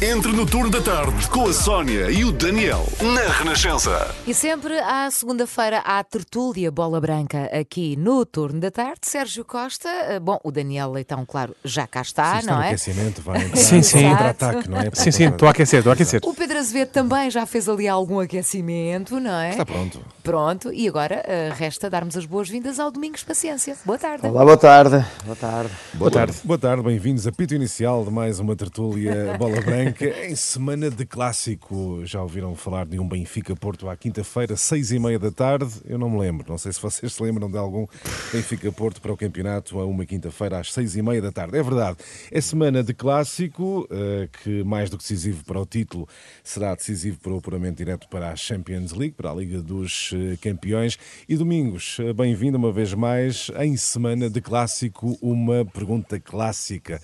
Entre no turno da tarde com a Sónia e o Daniel na Renascença. E sempre à segunda-feira há tertúlia Bola Branca aqui no turno da tarde. Sérgio Costa, eh, bom, o Daniel Leitão, claro, já cá está, Sim, não no é? aquecimento, vai entrar Sim, sim. contra-ataque, não é? Sim, sim, estou a aquecer, estou a aquecer. O Pedro Azevedo também já fez ali algum aquecimento, não é? Está pronto. Pronto, e agora eh, resta darmos as boas-vindas ao Domingos Paciência. Boa tarde. Olá, boa tarde. Boa tarde. Boa tarde. Boa tarde, bem-vindos a pito inicial de mais uma tertúlia Bola Branca em semana de clássico. Já ouviram falar de um Benfica-Porto à quinta-feira, seis e meia da tarde? Eu não me lembro, não sei se vocês se lembram de algum Benfica-Porto para o campeonato a uma quinta-feira às seis e meia da tarde. É verdade, é semana de clássico eh, que mais do que decisivo para o título será decisivo para o apuramento direto para a Champions League, para a Liga dos eh, Campeões. E Domingos, eh, bem-vindo uma vez mais em semana de clássico, uma pergunta clássica.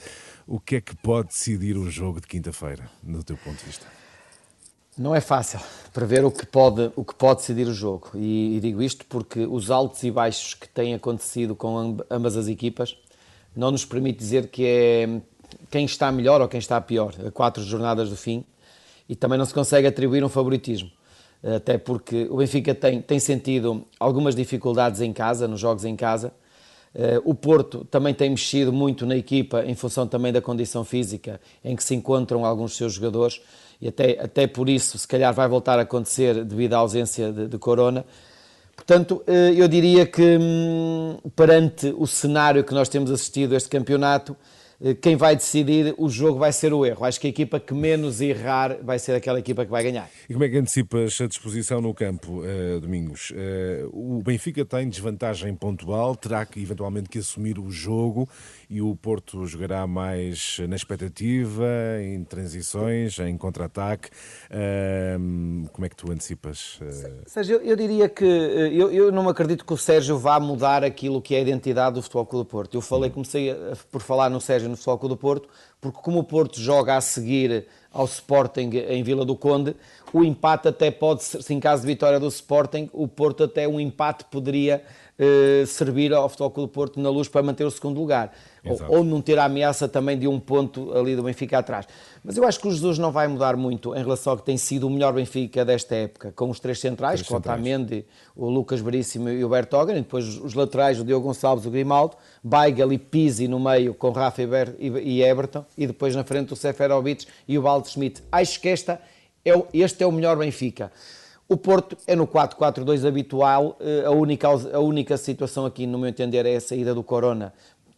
O que é que pode decidir o jogo de quinta-feira, do teu ponto de vista? Não é fácil prever o que pode, o que pode decidir o jogo. E, e digo isto porque os altos e baixos que têm acontecido com amb- ambas as equipas não nos permite dizer que é quem está melhor ou quem está pior a quatro jornadas do fim e também não se consegue atribuir um favoritismo. Até porque o Benfica tem, tem sentido algumas dificuldades em casa, nos jogos em casa. Eh, O Porto também tem mexido muito na equipa em função também da condição física em que se encontram alguns dos seus jogadores e até, até por isso se calhar vai voltar a acontecer devido à ausência de, de Corona. Portanto, eh, eu diria que hum, perante o cenário que nós temos assistido este campeonato, quem vai decidir o jogo vai ser o erro. Acho que a equipa que menos errar vai ser aquela equipa que vai ganhar. E como é que antecipas a disposição no campo, eh, Domingos? Eh, o Benfica tem desvantagem pontual, terá que eventualmente que assumir o jogo e o Porto jogará mais na expectativa, em transições, em contra-ataque. Eh, como é que tu antecipas? eh, Sérgio, eu, eu diria que eh, eu, eu não acredito que o Sérgio vá mudar aquilo que é a identidade do Futebol Clube do Porto. Eu falei, comecei a- por falar no Sérgio no Clube do Porto, porque como o Porto joga a seguir ao Sporting em Vila do Conde, o empate até pode ser, se em caso de vitória do Sporting, o Porto até um empate poderia eh, servir ao Futebol Clube do Porto na luz para manter o segundo lugar. Ou, ou não ter a ameaça também de um ponto ali do Benfica atrás. Mas eu acho que o Jesus não vai mudar muito em relação ao que tem sido o melhor Benfica desta época, com os três centrais, Três com o. Otamendi, o Lucas Veríssimo e o Bertogen, e depois os laterais, o Diogo Gonçalves o Grimaldo, Weigel e Pizzi no meio com Rafa e, e e Everton, e depois na frente o Seferovic e o Balde Schmidt. Acho que esta é o- este é o melhor Benfica. O Porto é no 4-4-2 habitual, eh, a única, a única situação aqui, no meu entender, é a saída do Corona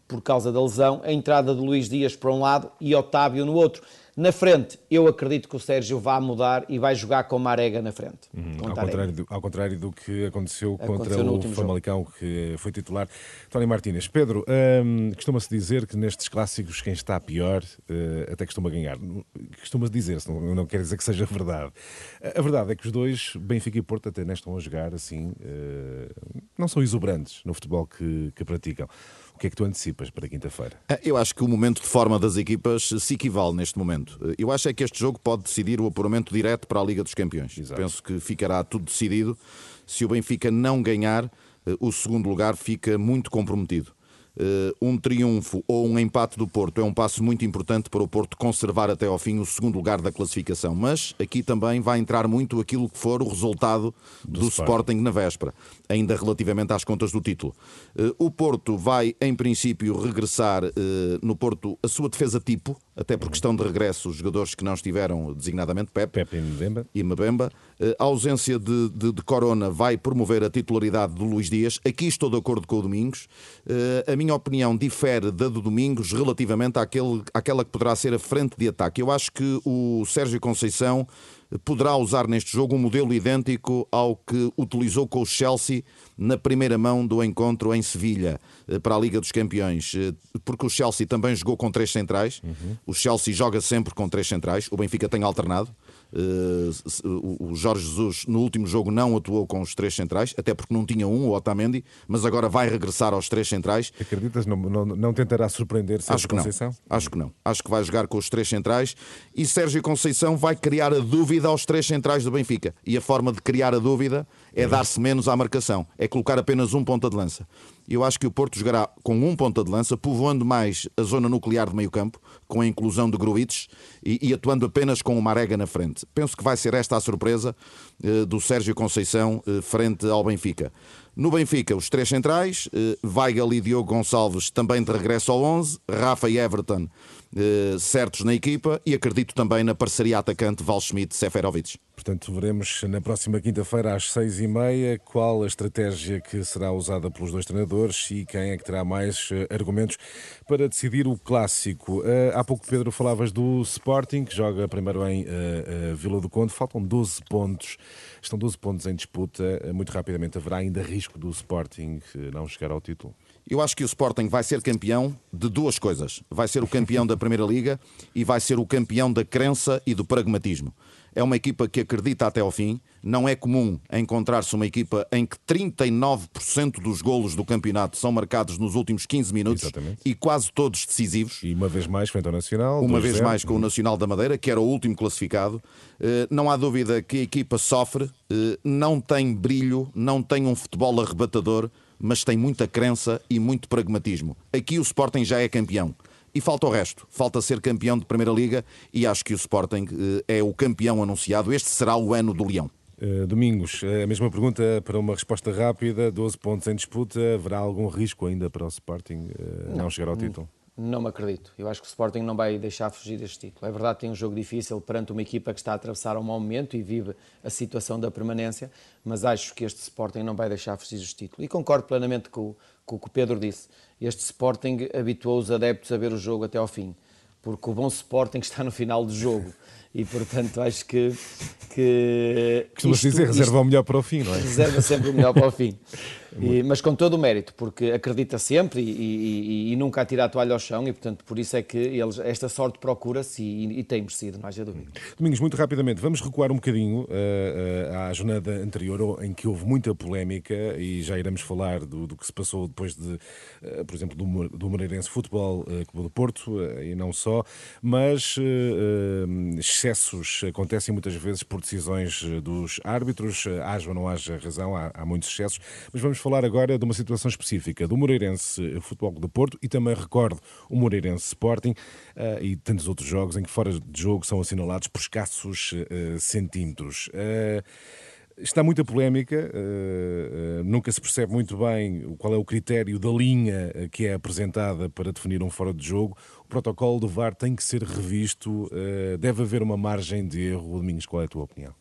por causa da lesão, a entrada de Luís Dias para um lado e Otávio no outro. Na frente, eu acredito que o Sérgio vai mudar e vai jogar com Marega na frente. Uhum. Ao contrário, do, ao contrário do que aconteceu, Aconteceu contra o Famalicão, que foi titular, Tony Martínez. Pedro, hum, costuma-se dizer que nestes clássicos quem está pior eh, até costuma ganhar. Costuma-se dizer-se, não, não quer dizer que seja verdade. A verdade é que os dois, Benfica e Porto, até nem estão a jogar assim, eh, não são exuberantes no futebol que, que praticam. O que é que tu antecipas para quinta-feira? Ah, Eu acho que o momento de forma das equipas se equivale neste momento. Eu acho é que este jogo pode decidir o apuramento direto para a Liga dos Campeões. Exato. Penso que ficará tudo decidido. Se o Benfica não ganhar, eh, o segundo lugar fica muito comprometido. Eh, Um triunfo ou um empate do Porto é um passo muito importante para o Porto conservar até ao fim o segundo lugar da classificação. Mas aqui também vai entrar muito aquilo que for o resultado do, Sporting. Sporting na véspera, ainda relativamente às contas do título. Eh, O Porto vai, em princípio, regressar eh, no Porto a sua defesa tipo, até por questão de regresso, os jogadores que não estiveram, designadamente Pepe, Pepe e Mbemba? e. Eh, A ausência de, de- de Corona vai promover a titularidade do Luís Dias. Aqui estou de acordo com o Domingos. Eh, A minha opinião difere da do Domingos relativamente àquele, àquela que poderá ser a frente de ataque. Eu acho que o Sérgio Conceição poderá usar neste jogo um modelo idêntico ao que utilizou com o Chelsea na primeira mão do encontro em Sevilha eh, para a Liga dos Campeões, Eh, porque o Chelsea também jogou com três centrais. O Chelsea joga sempre com três centrais. O Benfica tem alternado. Eh, o Jorge Jesus no último jogo não atuou com os três centrais, até porque não tinha um, o Otamendi, mas agora vai regressar aos três centrais. Acreditas? Não, não, não tentará surpreender Sérgio Acho que não. Conceição? Acho que não. Acho que vai jogar com os três centrais e Sérgio Conceição vai criar a dúvida aos três centrais do Benfica. E a forma de criar a dúvida é dar-se menos à marcação, é colocar apenas um ponta de lança. Eu acho que o Porto jogará com um ponta de lança, povoando mais a zona nuclear de meio campo, com a inclusão de Gruites e, e, atuando apenas com o Marega na frente. Penso que vai ser esta a surpresa eh, do Sérgio Conceição eh, frente ao Benfica. No Benfica, os três centrais, eh, Weigel e Diogo Gonçalves também de regresso ao 11, Rafa e Everton eh, certos na equipa e acredito também na parceria atacante Val Schmidt-Seferovic. Portanto, veremos na próxima quinta-feira às seis e meia qual a estratégia que será usada pelos dois treinadores e quem é que terá mais eh, argumentos para decidir o clássico. Há pouco, Pedro, falavas do Sporting, que joga primeiro em Vila do Conde. Faltam 12 pontos. Estão 12 pontos em disputa. Muito rapidamente haverá ainda risco do Sporting não chegar ao título? Eu acho que o Sporting vai ser campeão de duas coisas. Vai ser o campeão da Primeira Liga e vai ser o campeão da crença e do pragmatismo. É uma equipa que acredita até ao fim. Não é comum encontrar-se uma equipa em que 39% dos golos do campeonato são marcados nos últimos 15 minutos Exatamente. e quase todos decisivos. E uma vez mais frente ao Nacional. Uma vez mais com o Nacional da Madeira, que era o último classificado. Eh, não há dúvida que a equipa sofre, eh, não tem brilho, não tem um futebol arrebatador mas tem muita crença e muito pragmatismo. Aqui o Sporting já é campeão. E falta o resto. Falta ser campeão de Primeira Liga e acho que o Sporting eh, é o campeão anunciado. Este será o ano do Leão. Uh, Domingos, eh, a mesma pergunta para uma resposta rápida: 12 pontos em disputa. Haverá algum risco ainda para o Sporting uh, não, não chegar ao título? Não me acredito. Eu acho que o Sporting não vai deixar fugir deste título. É verdade que tem um jogo difícil perante uma equipa que está a atravessar um mau momento e vive a situação da permanência, mas acho que este Sporting não vai deixar fugir este título. E concordo plenamente com, com o que o Pedro disse. Este Sporting habituou os adeptos a ver o jogo até ao fim, porque o bom Sporting está no final do jogo. E portanto acho que. que Costuma-se dizer, reserva o melhor para o fim, não é? Reserva sempre o melhor para o fim. E, mas com todo o mérito, porque acredita sempre e, e, e, nunca atira a toalha ao chão, e portanto por isso é que eles, esta sorte procura-se e, tem merecido, não haja dúvida. Domingos, muito rapidamente, vamos recuar um bocadinho uh, uh, à jornada anterior, em que houve muita polémica, e já iremos falar do, do que se passou depois de, uh, por exemplo, do, do Moreirense Futebol Clube do Porto, e não só, mas excessos acontecem muitas vezes por decisões dos árbitros, haja ou não haja razão, há, há muitos excessos, mas vamos falar agora de uma situação específica do Moreirense Futebol de Porto e também recordo o Moreirense Sporting uh, e tantos outros jogos em que fora de jogo são assinalados por escassos uh, centímetros. Uh, Está muita polémica, nunca se percebe muito bem qual é o critério da linha que é apresentada para definir um fora de jogo. O protocolo do VAR tem que ser revisto, deve haver uma margem de erro. Domingos, qual é a tua opinião?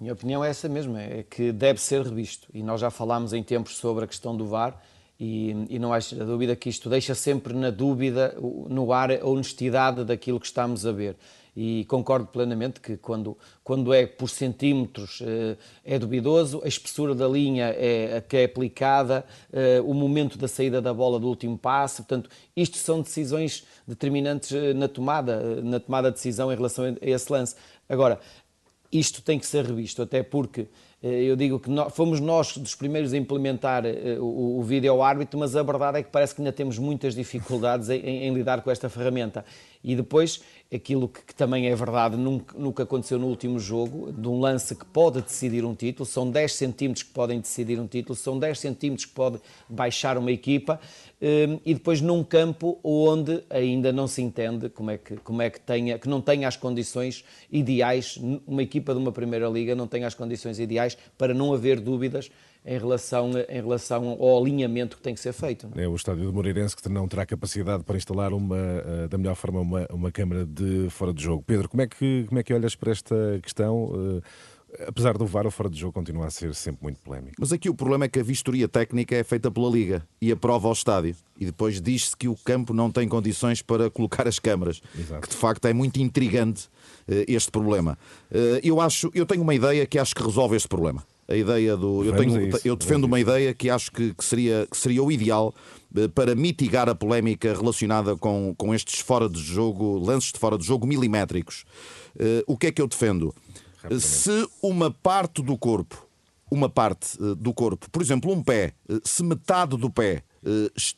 Minha opinião é essa mesma, é que deve ser revisto. E nós já falámos em tempos sobre a questão do VAR e, e não há dúvida que isto deixa sempre na dúvida, no ar, a honestidade daquilo que estamos a ver. E concordo plenamente que quando, quando é por centímetros eh, é duvidoso, a espessura da linha é a que é aplicada, eh, o momento da saída da bola do último passe, portanto, isto são decisões determinantes eh, na tomada, na tomada de decisão em relação a esse lance. Agora, isto tem que ser revisto, até porque eh, eu digo que nós, fomos nós dos primeiros a implementar eh, o, o vídeo árbitro, mas a verdade é que parece que ainda temos muitas dificuldades em, em, em lidar com esta ferramenta. E depois, aquilo que, que também é verdade, nunca, nunca, aconteceu no último jogo, de um lance que pode decidir um título, são 10 centímetros que podem decidir um título, são 10 centímetros que pode baixar uma equipa, um, e depois num campo onde ainda não se entende como é que, como é que, tenha, que não tenha as condições ideais, uma equipa de uma Primeira Liga não tem as condições ideais para não haver dúvidas em relação, em relação ao alinhamento que tem que ser feito. É o estádio do Moreirense que não terá capacidade para instalar uma, eh, da melhor forma uma, uma câmara de fora de jogo. Pedro, como é que, como é que olhas para esta questão? Eh, apesar do VAR, o fora de jogo continua a ser sempre muito polémico. Mas aqui o problema é que a vistoria técnica é feita pela Liga e aprova ao estádio. E depois diz-se que o campo não tem condições para colocar as câmaras. Exato. Que de facto é muito intrigante uh, este problema. Eu acho, eu tenho uma ideia que acho que resolve este problema a ideia do. Eu, tenho, eu defendo uma ideia que acho que, que, seria, que seria o ideal eh, para mitigar a polémica relacionada com, com estes fora de jogo, lances de fora de jogo milimétricos. Uh, o que é que eu defendo? Se uma parte do corpo, uma parte uh, do corpo, por exemplo, um pé, uh, se metade do pé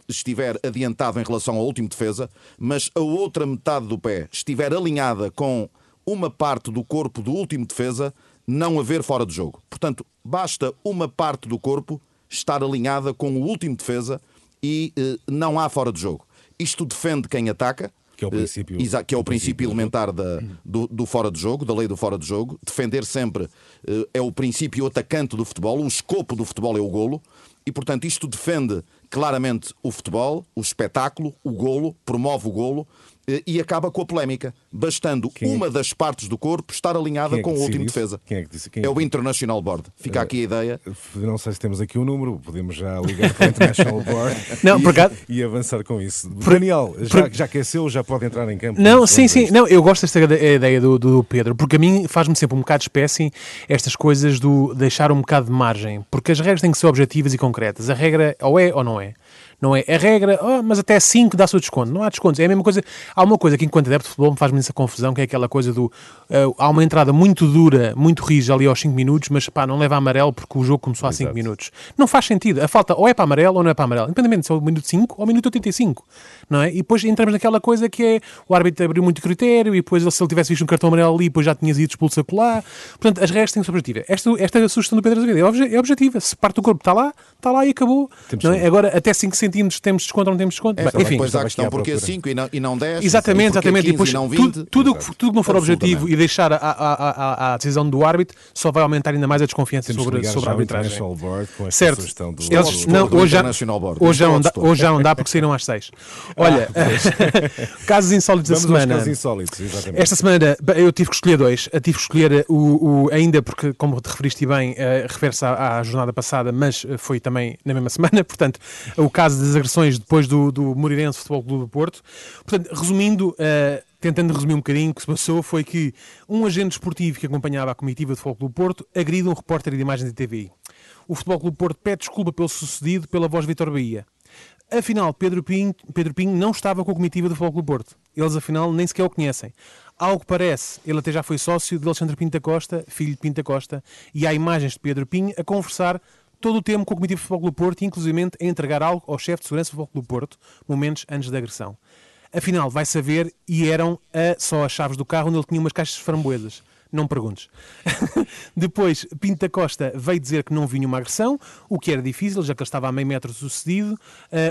estiver adiantado em relação à última defesa, mas a outra metade do pé estiver alinhada com uma parte do corpo do último defesa, não haver fora de jogo. Portanto, basta uma parte do corpo estar alinhada com o último defesa e uh, não há fora de jogo. Isto defende quem ataca, que é o princípio, uh, que é o princípio elementar da, do, do, fora de jogo, da lei do fora de jogo. Defender sempre uh, é o princípio atacante do futebol, o escopo do futebol é o golo, e portanto isto defende claramente o futebol, o espetáculo, o golo, promove o golo eh, e acaba com a polémica, bastando Quem é uma das partes do corpo estar alinhada é com o último isso? defesa. Quem é que disse? Quem é, é o International Board. Fica uh, aqui a ideia. Não sei se temos aqui o um número, podemos já ligar para o International Board não, e, por acaso... e avançar com isso. Por... Daniel, já, já aqueceu, já pode entrar em campo? Não, sim, sim. Não, eu gosto desta ideia do, do Pedro, porque a mim faz-me sempre um bocado de espécie estas coisas do deixar um bocado de margem, porque as regras têm que ser objetivas e concretas. A regra ou é ou não é. way Não é a regra, oh, mas até 5 dá-se o desconto. Não há descontos. É a mesma coisa. Há uma coisa que, enquanto adepto de futebol, me faz-me essa confusão, que é aquela coisa do. Uh, há uma entrada muito dura, muito rija ali aos 5 minutos, mas pá, não leva a amarelo porque o jogo começou há 5 minutos. Não faz sentido. A falta ou é para amarelo ou não é para amarelo. Independente se é o minuto 5 ou o minuto 85. Não é? E depois entramos naquela coisa que é o árbitro abriu muito critério e depois se ele tivesse visto um cartão amarelo ali, depois já tinha sido expulso a colar. Portanto, as regras têm que ser objetivas. Esta, esta sugestão do Pedro Azevedo é, é objetiva. Se parte do corpo está lá, está lá e acabou. É? Agora, até 5 centímetros temos desconto não temos desconto. É, Bem, enfim, depois há a questão porque 5 e não, e não 10. Exatamente, exatamente. E depois, e não 20. Tudo, tudo, tudo que não for objetivo e deixar a, a, a, a, decisão do árbitro só vai aumentar ainda mais a desconfiança temos sobre, sobre a arbitragem. Board com certo. Do, Eles, não, hoje, já, hoje, já não dá, hoje já não dá porque saíram às 6. Olha, ah, casos insólitos da semana. Casos insólitos, exatamente. Esta semana eu tive que escolher dois. Eu tive que escolher o, o ainda porque, como te referiste bem, uh, refere-se à, à jornada passada, mas foi também na mesma semana. Portanto, o caso das agressões depois do, do Moreirense Futebol Clube do Porto. Portanto, resumindo, uh, tentando resumir um bocadinho, o que se passou foi que um agente esportivo que acompanhava a comitiva do Futebol Clube do Porto agride um repórter de imagens da TVI. O Futebol Clube do Porto pede desculpa pelo sucedido pela voz Vitor Bahia. Afinal, Pedro Pinho, Pedro Pinho não estava com a comitiva do Futebol Clube do Porto. Eles, afinal, nem sequer o conhecem. Algo que parece, ele até já foi sócio de Alexandre Pinto da Costa, filho de Pinto da Costa, e há imagens de Pedro Pinho a conversar todo o tempo com o Comitê de Futebol do Porto, inclusive a entregar algo ao chefe de segurança do Futebol do Porto, momentos antes da agressão. Afinal, vai saber, e eram a, só as chaves do carro onde ele tinha umas caixas de framboesas. Não perguntes. Depois, Pinto da Costa veio dizer que não vinha uma agressão, o que era difícil, já que ele estava a meio metro sucedido, uh,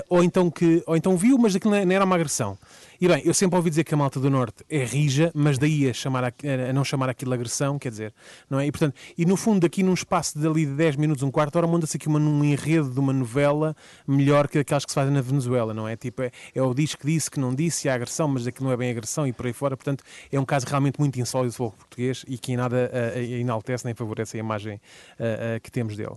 ou, então que, ou então viu, mas aquilo não era uma agressão. E bem, eu sempre ouvi dizer que a malta do Norte é rija, mas daí a, chamar a, a não chamar aquilo agressão, quer dizer, não é? E, portanto, e no fundo, aqui num espaço de ali de 10 minutos, um quarto hora, monta-se aqui uma, um enredo de uma novela melhor que aquelas que se fazem na Venezuela, não é? Tipo, é, é o diz que disse que não disse, a agressão, mas aquilo não é bem agressão e por aí fora. Portanto, é um caso realmente muito insólito do futebol português e que em nada uh, enaltece nem favorece a imagem uh, que temos dele.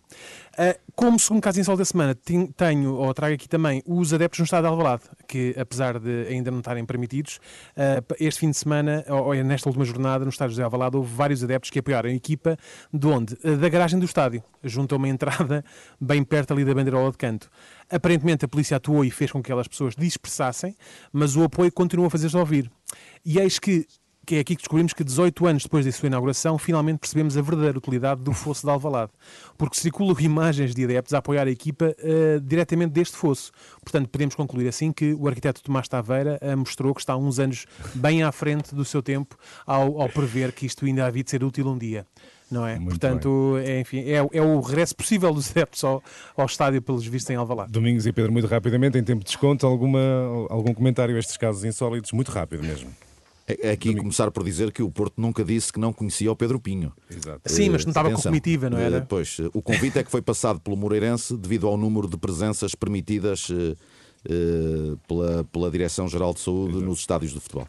Como segundo caso insólito da semana, tenho, ou trago aqui também, os adeptos no estado de Alvalade, que apesar de ainda não estarem permitidos. Uh, este fim de semana, ou, nesta última jornada, no estádio José Alvalade, houve vários adeptos que apoiaram a equipa de onde? Uh, da garagem do estádio, junto a uma entrada bem perto ali da bandeirola de canto. Aparentemente a polícia atuou e fez com que aquelas pessoas dispersassem, mas o apoio continuou a fazer-se ouvir. E eis que que é aqui que descobrimos que 18 anos depois da sua inauguração, finalmente percebemos a verdadeira utilidade do fosso de Alvalade, porque circulam imagens de adeptos a apoiar a equipa uh, diretamente deste fosso. Portanto, podemos concluir assim que o arquiteto Tomás Taveira uh, mostrou que está uns anos bem à frente do seu tempo ao, ao prever que isto ainda havia de ser útil um dia não é? Muito Portanto, é, enfim, é, é, o regresso possível dos adeptos ao, ao estádio pelos vistos em Alvalade. Domingos e Pedro, muito rapidamente, em tempo de desconto, alguma, algum comentário a estes casos insólitos? Muito rápido mesmo. É, é aqui Domingo. começar por dizer que o Porto nunca disse que não conhecia o Pedro Pinho. Exato. Sim, mas não estava Atenção. com comitiva, não era? Pois, o convite é que foi passado pelo Moreirense devido ao número de presenças permitidas uh, uh, pela, pela Direção-Geral de Saúde Exato. nos estádios de futebol.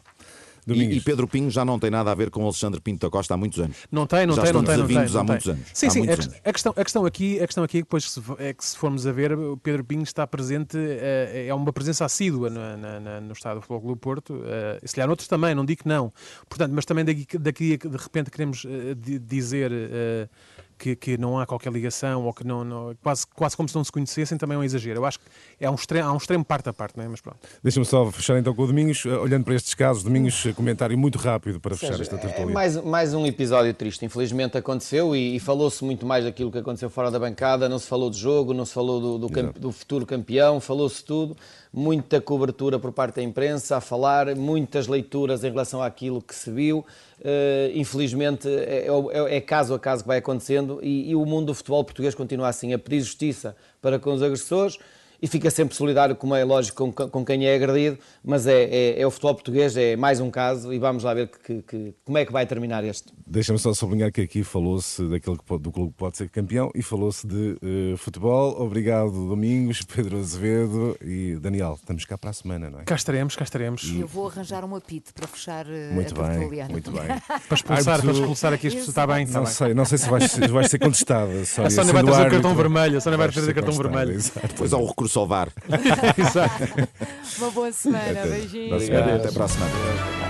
E, e, Pedro Pinho já não tem nada a ver com Alexandre Pinto da Costa há muitos anos. Não tem, não já tem, não tem. Não tem, há muitos anos. Sim, sim. A, a, questão, a, questão aqui, a questão aqui depois é que se formos a ver, o Pedro Pinho está presente, é, é uma presença assídua no, na, no estado do Futebol Clube do Porto. É, se calhar noutros também, não digo que não. Portanto, mas também daqui, daqui de repente queremos uh, dizer. Que, que, não há qualquer ligação ou que não, não, quase, quase como se não se conhecessem, também é um exagero. Eu acho que é um extremo, há um extremo parte a parte, não é? Mas pronto. Deixa-me só fechar então com o Domingos, eh, olhando para estes casos, Domingos, eh, comentário muito rápido para fechar esta tertulia. É mais, mais um episódio triste, infelizmente aconteceu e, e falou-se muito mais daquilo que aconteceu fora da bancada, não se falou do jogo, não se falou do, do, camp, do futuro campeão, falou-se tudo, muita cobertura por parte da imprensa a falar, muitas leituras em relação àquilo que se viu. Uh, infelizmente é, é, é, caso a caso que vai acontecendo e, e, o mundo do futebol português continua assim, a pedir justiça para com os agressores e fica sempre solidário, como é lógico, com, com quem é agredido, mas é, é, é, o futebol português, é mais um caso e vamos lá ver que, que, como é que vai terminar este. Deixa-me só sublinhar que aqui falou-se daquele que pode, do clube que pode ser campeão e falou-se de uh, futebol. Obrigado, Domingos, Pedro Azevedo e Daniel. Estamos cá para a semana, não é? Cá estaremos, cá estaremos. E... Eu vou arranjar um apito para fechar uh, muito a bem, Muito bem. para expulsar, para expulsar aqui as pessoas. Está bem, está não bem. Sei, não sei se vais, vais ser contestada. Sónia, a Sónia vai trazer o cartão vermelho. A Sónia vai trazer o cartão vermelho. Exato. Depois há o recurso ao VAR. Uma boa semana. Até, Beijinhos. Até para a semana.